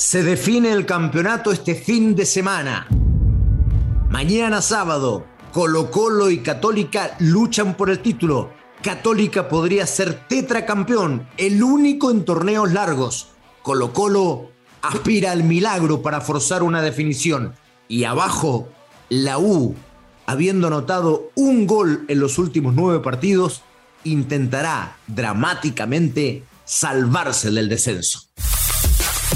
Se define el campeonato este fin de semana. Mañana sábado, Colo Colo y Católica luchan por el título. Católica podría ser tetracampeón, el único en torneos largos. Colo Colo aspira al milagro para forzar una definición. Y abajo, la U, habiendo anotado un gol en los últimos nueve partidos, intentará dramáticamente salvarse del descenso.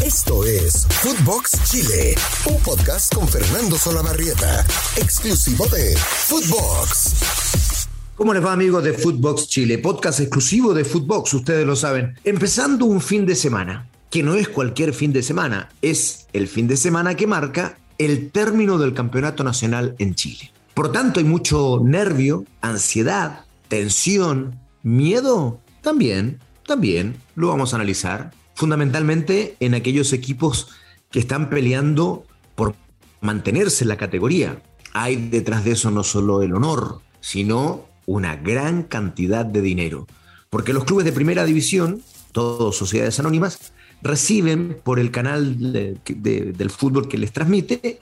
Esto es Footbox Chile, un podcast con Fernando Solabarrieta, exclusivo de Footbox. ¿Cómo les va amigos de Footbox Chile? Podcast exclusivo de Footbox, ustedes lo saben. Empezando un fin de semana, que no es cualquier fin de semana, es el fin de semana que marca el término del Campeonato Nacional en Chile. Por tanto, hay mucho nervio, ansiedad, tensión, miedo. También, también lo vamos a analizar fundamentalmente en aquellos equipos que están peleando por mantenerse en la categoría. Hay detrás de eso no solo el honor, sino una gran cantidad de dinero. Porque los clubes de primera división, todos sociedades anónimas, reciben por el canal del fútbol que les transmite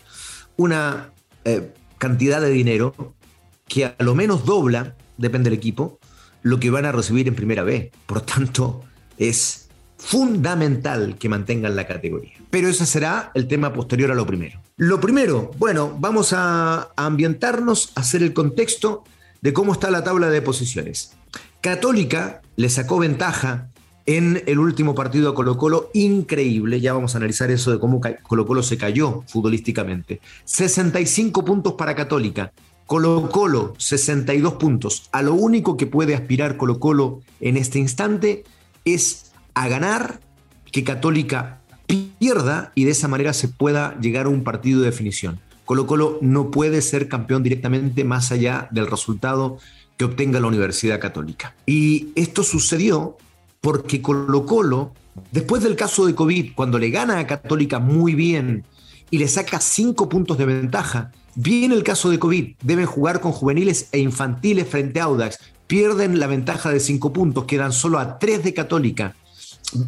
una eh, cantidad de dinero que a lo menos dobla, depende del equipo, lo que van a recibir en primera B. Por tanto, es fundamental que mantengan la categoría. Pero ese será el tema posterior a lo primero. Lo primero, bueno, vamos a, ambientarnos, a hacer el contexto de cómo está la tabla de posiciones. Católica le sacó ventaja en el último partido a Colo Colo, increíble, ya vamos a analizar eso de cómo Colo Colo se cayó futbolísticamente. 65 puntos para Católica, Colo Colo 62 puntos. A lo único que puede aspirar Colo Colo en este instante es a ganar, que Católica pierda y de esa manera se pueda llegar a un partido de definición. Colo Colo no puede ser campeón directamente más allá del resultado que obtenga la Universidad Católica. Y esto sucedió porque Colo Colo, después del caso de COVID, cuando le gana a Católica muy bien y le saca cinco puntos de ventaja, viene el caso de COVID, deben jugar con juveniles e infantiles frente a Audax, pierden la ventaja de cinco puntos, quedan solo a tres de Católica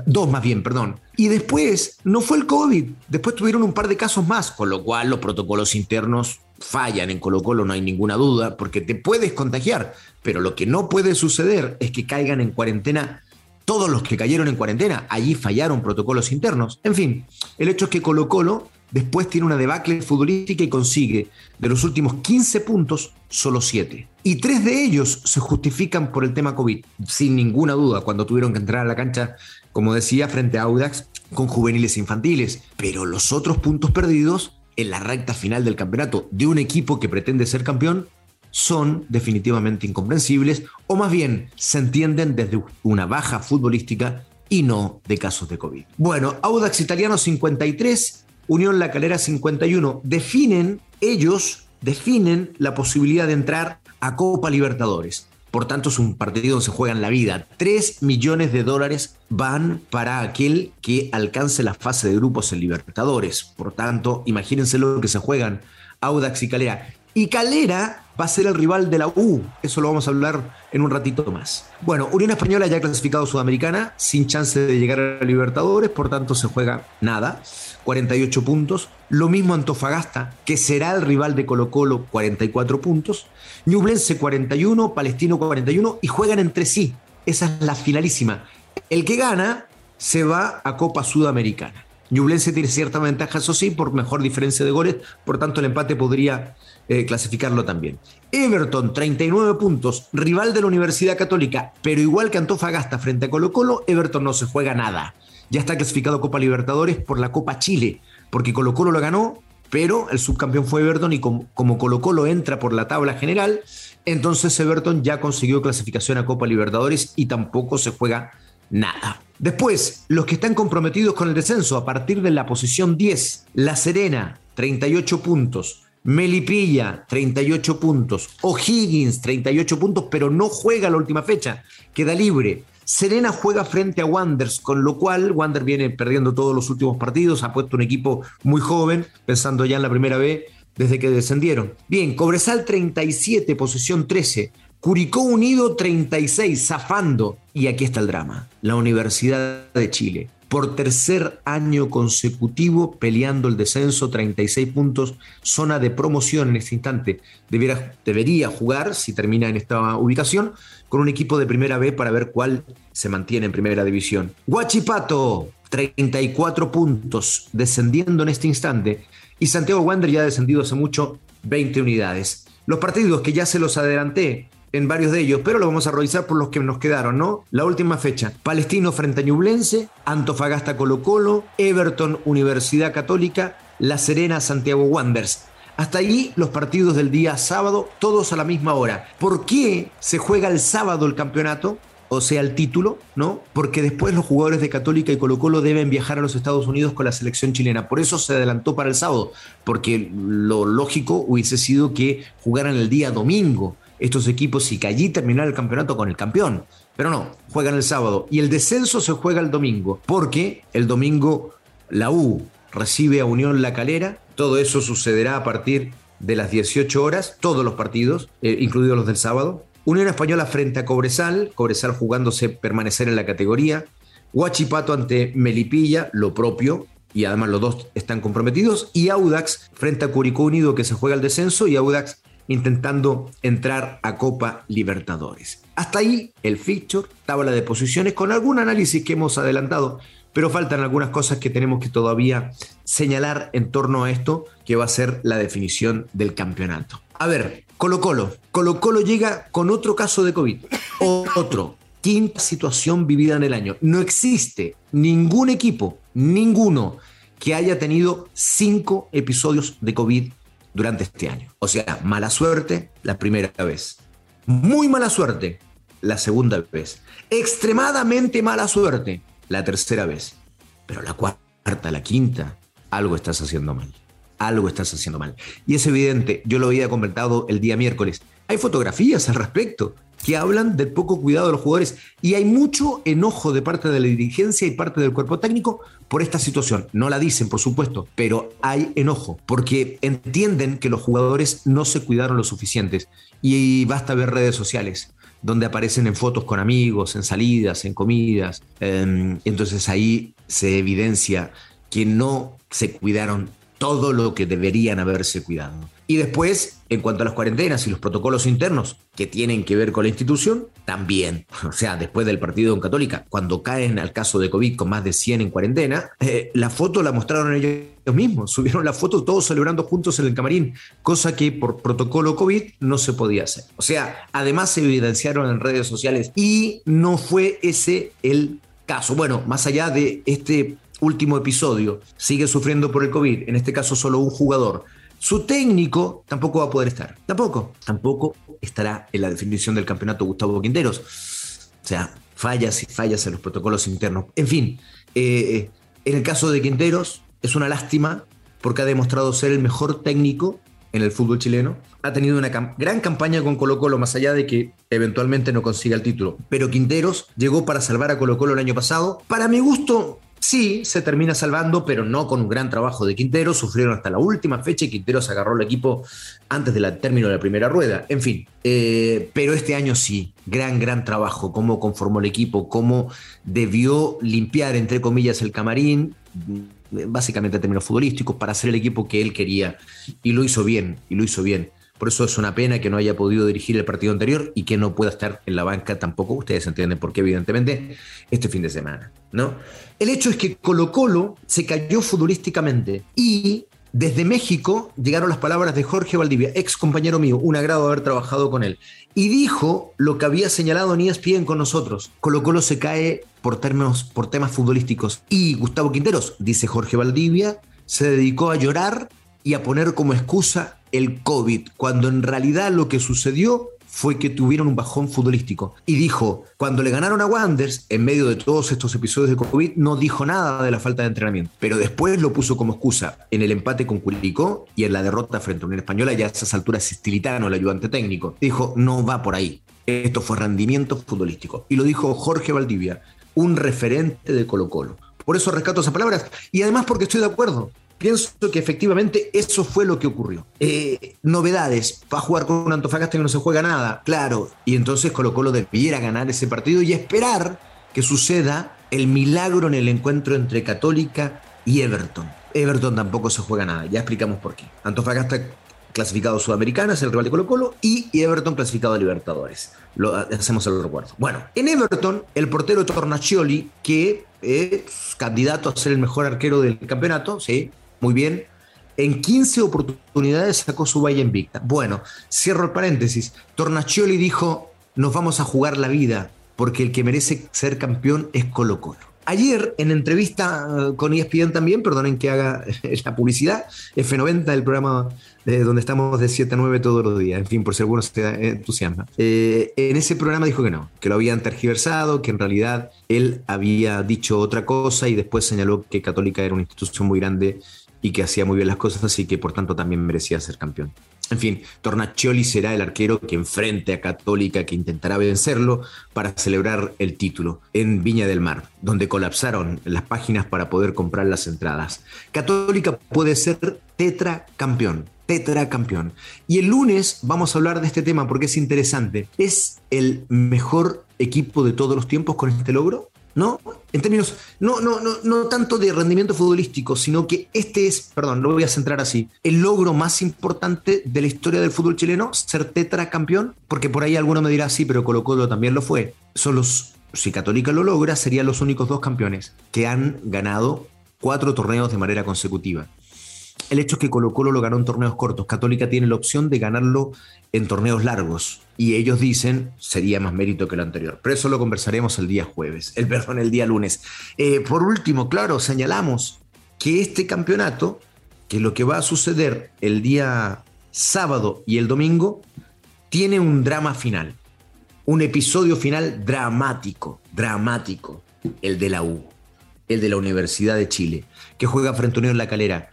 Dos más bien, perdón. Y después no fue el COVID, después tuvieron un par de casos más, con lo cual los protocolos internos fallan en Colo Colo, no hay ninguna duda, porque te puedes contagiar, pero lo que no puede suceder es que caigan en cuarentena todos los que cayeron en cuarentena. Allí fallaron protocolos internos. En fin, el hecho es que Colo Colo después tiene una debacle futbolística y consigue de los últimos 15 puntos solo 7. Y tres de ellos se justifican por el tema COVID, sin ninguna duda, cuando tuvieron que entrar a la cancha como decía, frente a Audax con juveniles infantiles. Pero los otros puntos perdidos en la recta final del campeonato de un equipo que pretende ser campeón son definitivamente incomprensibles o más bien se entienden desde una baja futbolística y no de casos de COVID. Bueno, Audax Italiano 53, Unión La Calera 51, definen ellos, definen la posibilidad de entrar a Copa Libertadores. Por tanto, es un partido donde se juegan la vida. 3 millones de dólares van para aquel que alcance la fase de grupos en Libertadores. Por tanto, imagínense lo que se juegan Audax y Calera. Y Calera va a ser el rival de la U. Eso lo vamos a hablar en un ratito más. Bueno, Unión Española ya clasificado Sudamericana, sin chance de llegar a Libertadores, por tanto se juega nada. 48 puntos. Lo mismo Antofagasta, que será el rival de Colo Colo, 44 puntos. Ñublense 41, Palestino 41 y juegan entre sí. Esa es la finalísima. El que gana se va a Copa Sudamericana. Ñublense tiene cierta ventaja, eso sí, por mejor diferencia de goles, por tanto el empate podría eh, clasificarlo también. Everton, 39 puntos, rival de la Universidad Católica, pero igual que Antofagasta frente a Colo Colo, Everton no se juega nada. Ya está clasificado Copa Libertadores por la Copa Chile, porque Colo Colo lo ganó, pero el subcampeón fue Everton y como, Colo Colo entra por la tabla general, entonces Everton ya consiguió clasificación a Copa Libertadores y tampoco se juega nada. Después, los que están comprometidos con el descenso a partir de la posición 10, La Serena, 38 puntos, Melipilla, 38 puntos. O'Higgins, 38 puntos, pero no juega la última fecha. Queda libre. Serena juega frente a Wanders, con lo cual Wander viene perdiendo todos los últimos partidos, ha puesto un equipo muy joven, pensando ya en la primera vez desde que descendieron. Bien, Cobresal 37, posición 13. Curicó Unido 36, zafando. Y aquí está el drama. La Universidad de Chile por tercer año consecutivo peleando el descenso, 36 puntos, zona de promoción en este instante. debería jugar, si termina en esta ubicación, con un equipo de primera B para ver cuál se mantiene en primera división. Guachipato, 34 puntos, descendiendo en este instante. Y Santiago Wander ya ha descendido hace mucho, 20 unidades. Los partidos que ya se los adelanté, en varios de ellos, pero lo vamos a revisar por los que nos quedaron, ¿no? La última fecha, Palestino frente a Ñublense, Antofagasta Colo Colo, Everton Universidad Católica, La Serena Santiago Wanderers. Hasta ahí los partidos del día sábado, todos a la misma hora. ¿Por qué se juega el sábado el campeonato? o sea, el título, ¿no? Porque después los jugadores de Católica y Colo Colo deben viajar a los Estados Unidos con la selección chilena. Por eso se adelantó para el sábado, porque lo lógico hubiese sido que jugaran el día domingo estos equipos y que allí terminara el campeonato con el campeón. Pero no, juegan el sábado y el descenso se juega el domingo, porque el domingo la U recibe a Unión La Calera, todo eso sucederá a partir de las 18 horas, todos los partidos, eh, incluidos los del sábado. Unión Española frente a Cobresal, Cobresal jugándose permanecer en la categoría. Huachipato ante Melipilla, lo propio, y además los dos están comprometidos. Y Audax frente a Curicó Unido, que se juega el descenso, y Audax intentando entrar a Copa Libertadores. Hasta ahí el fixture, tabla de posiciones, con algún análisis que hemos adelantado, pero faltan algunas cosas que tenemos que todavía señalar en torno a esto, que va a ser la definición del campeonato. A ver, Colo Colo. Colo Colo llega con otro caso de COVID. Otro. Quinta situación vivida en el año. No existe ningún equipo, ninguno, que haya tenido cinco episodios de COVID durante este año. O sea, mala suerte la primera vez. Muy mala suerte la segunda vez. Extremadamente mala suerte la tercera vez. Pero la cuarta, la quinta, algo estás haciendo mal. Algo estás haciendo mal. Y es evidente, yo lo había comentado el día miércoles. Hay fotografías al respecto que hablan del poco cuidado de los jugadores y hay mucho enojo de parte de la dirigencia y parte del cuerpo técnico por esta situación. No la dicen, por supuesto, pero hay enojo porque entienden que los jugadores no se cuidaron lo suficientes y basta ver redes sociales donde aparecen en fotos con amigos, en salidas, en comidas. Em, entonces ahí se evidencia que no se cuidaron todo lo que deberían haberse cuidado. Y después, en cuanto a las cuarentenas y los protocolos internos que tienen que ver con la institución, también. O sea, después del partido en Católica, cuando caen al caso de COVID con más de 100 en cuarentena, eh, la foto la mostraron ellos mismos. Subieron la foto todos celebrando juntos en el camarín, cosa que por protocolo COVID no se podía hacer. O sea, además se evidenciaron en redes sociales y no fue ese el caso. Bueno, más allá de este último episodio sigue sufriendo por el COVID, en este caso solo un jugador, su técnico tampoco va a poder estar. Tampoco. Tampoco estará en la definición del campeonato Gustavo Quinteros. O sea, fallas y fallas en los protocolos internos. En fin, eh, en el caso de Quinteros es una lástima porque ha demostrado ser el mejor técnico en el fútbol chileno. Ha tenido una gran campaña con Colo Colo, más allá de que eventualmente no consiga el título. Pero Quinteros llegó para salvar a Colo Colo el año pasado. Para mi gusto, Sí, se termina salvando, pero no con un gran trabajo de Quintero. Sufrieron hasta la última fecha y Quintero se agarró el equipo antes del término de la primera rueda. En fin, eh, pero este año sí, gran, gran trabajo. Cómo conformó el equipo, cómo debió limpiar, entre comillas, el camarín, básicamente en términos futbolísticos, para hacer el equipo que él quería. Y lo hizo bien, y lo hizo bien. Por eso es una pena que no haya podido dirigir el partido anterior y que no pueda estar en la banca tampoco. Ustedes entienden por qué, evidentemente, este fin de semana. ¿no? El hecho es que Colo Colo se cayó futbolísticamente y desde México llegaron las palabras de Jorge Valdivia, ex compañero mío, un agrado haber trabajado con él, y dijo lo que había señalado en ESPN con nosotros. Colo Colo se cae por, términos, por temas futbolísticos. Y Gustavo Quinteros, dice Jorge Valdivia, se dedicó a llorar y a poner como excusa el COVID, cuando en realidad lo que sucedió fue que tuvieron un bajón futbolístico. Y dijo, cuando le ganaron a Wanders, en medio de todos estos episodios de COVID, no dijo nada de la falta de entrenamiento. Pero después lo puso como excusa en el empate con Curicó y en la derrota frente a Unión Española, ya a esas alturas Estilitano, el ayudante técnico. Dijo, no va por ahí. Esto fue rendimiento futbolístico. Y lo dijo Jorge Valdivia, un referente de Colo Colo. Por eso rescato esas palabras. Y además porque estoy de acuerdo pienso que efectivamente eso fue lo que ocurrió. Eh, novedades, va a jugar con un Antofagasta que no se juega nada, claro, y entonces Colo Colo debiera ganar ese partido y esperar que suceda el milagro en el encuentro entre Católica y Everton. Everton tampoco se juega nada, ya explicamos por qué. Antofagasta clasificado Sudamericana, es el rival de Colo Colo, y Everton clasificado a Libertadores. Lo hacemos el recuerdo. Bueno, en Everton, el portero Tornaccioli, que es candidato a ser el mejor arquero del campeonato, sí, muy bien, en 15 oportunidades sacó su valla invicta. Bueno, cierro el paréntesis. Tornaccioli dijo, nos vamos a jugar la vida, porque el que merece ser campeón es Colo Colo. Ayer, en entrevista eh, con ESPN también, perdonen que haga la publicidad, F90, el programa eh, donde estamos de 7 a 9 todos los días, en fin, por si alguno se entusiasma. Eh, en ese programa dijo que no, que lo habían tergiversado, que en realidad él había dicho otra cosa y después señaló que Católica era una institución muy grande y que hacía muy bien las cosas y que por tanto también merecía ser campeón. En fin, Tornaccioli será el arquero que enfrente a Católica, que intentará vencerlo para celebrar el título en Viña del Mar, donde colapsaron las páginas para poder comprar las entradas. Católica puede ser tetracampeón, tetracampeón. Y el lunes vamos a hablar de este tema porque es interesante. ¿Es el mejor equipo de todos los tiempos con este logro? ¿no? En términos, no, no, no, no tanto de rendimiento futbolístico, sino que este es, perdón, lo voy a centrar así, el logro más importante de la historia del fútbol chileno, ser tetracampeón, porque por ahí alguno me dirá, sí, pero Colo Colo también lo fue. Son si Católica lo logra, serían los únicos dos campeones que han ganado cuatro torneos de manera consecutiva. El hecho es que Colo Colo lo ganó en torneos cortos. Católica tiene la opción de ganarlo en torneos largos. Y ellos dicen sería más mérito que lo anterior. Pero eso lo conversaremos el día jueves, el perdón, el día lunes. Eh, por último, claro, señalamos que este campeonato, que lo que va a suceder el día sábado y el domingo, tiene un drama final. Un episodio final dramático, dramático, el de la U, el de la Universidad de Chile, que juega frente a Unión La Calera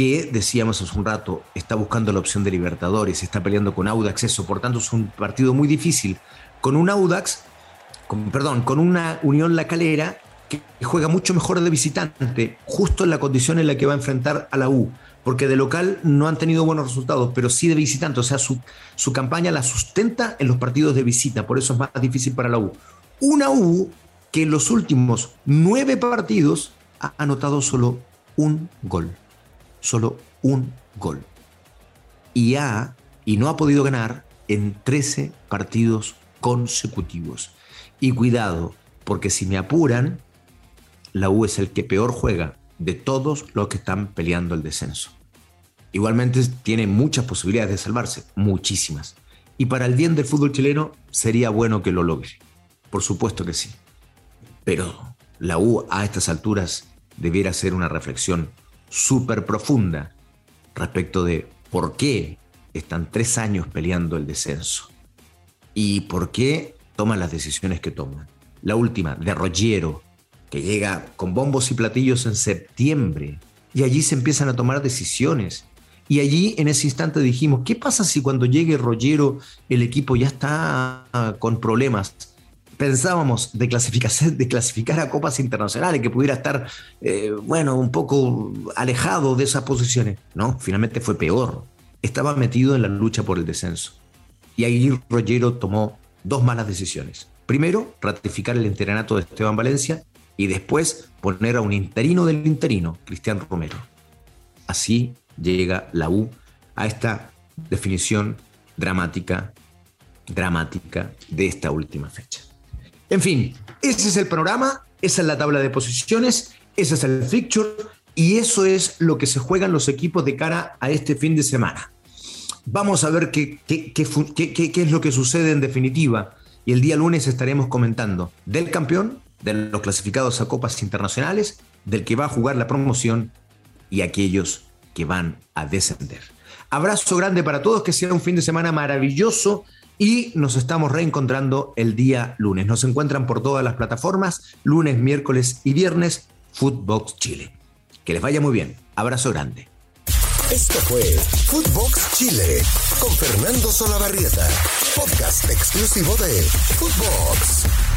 que decíamos hace un rato, está buscando la opción de Libertadores, está peleando con Audax, eso, por tanto es un partido muy difícil. Con un Audax, con, perdón, con una Unión La Calera que juega mucho mejor de visitante, justo en la condición en la que va a enfrentar a la U, porque de local no han tenido buenos resultados, pero sí de visitante, o sea, su, su campaña la sustenta en los partidos de visita, por eso es más difícil para la U. Una U que en los últimos nueve partidos ha anotado solo un gol solo un gol. Y ha, y no ha podido ganar en 13 partidos consecutivos. Y cuidado, porque si me apuran, la U es el que peor juega de todos los que están peleando el descenso. Igualmente tiene muchas posibilidades de salvarse, muchísimas. Y para el bien del fútbol chileno sería bueno que lo logre. Por supuesto que sí. Pero la U a estas alturas debiera hacer una reflexión súper profunda respecto de por qué están tres años peleando el descenso y por qué toman las decisiones que toman. La última, de Roggiero, que llega con bombos y platillos en septiembre y allí se empiezan a tomar decisiones. Y allí en ese instante dijimos, ¿qué pasa si cuando llegue Roggiero el equipo ya está con problemas? Pensábamos de, de clasificar a copas internacionales, que pudiera estar, eh, bueno, un poco alejado de esas posiciones. No, finalmente fue peor. Estaba metido en la lucha por el descenso. Y ahí Rogero tomó dos malas decisiones. Primero, ratificar el interinato de Esteban Valencia y después poner a un interino del interino, Cristian Romero. Así llega la U a esta definición dramática, dramática de esta última fecha. En fin, ese es el programa, esa es la tabla de posiciones, ese es el fixture y eso es lo que se juegan los equipos de cara a este fin de semana. Vamos a ver qué, qué, es lo que sucede en definitiva y el día lunes estaremos comentando del campeón, de los clasificados a copas internacionales, del que va a jugar la promoción y aquellos que van a descender. Abrazo grande para todos, que sea un fin de semana maravilloso y nos estamos reencontrando el día lunes. Nos encuentran por todas las plataformas, lunes, miércoles y viernes, Footbox Chile. Que les vaya muy bien. Abrazo grande. Esto fue Footbox Chile con Fernando Solabarrieta, podcast exclusivo de Footbox.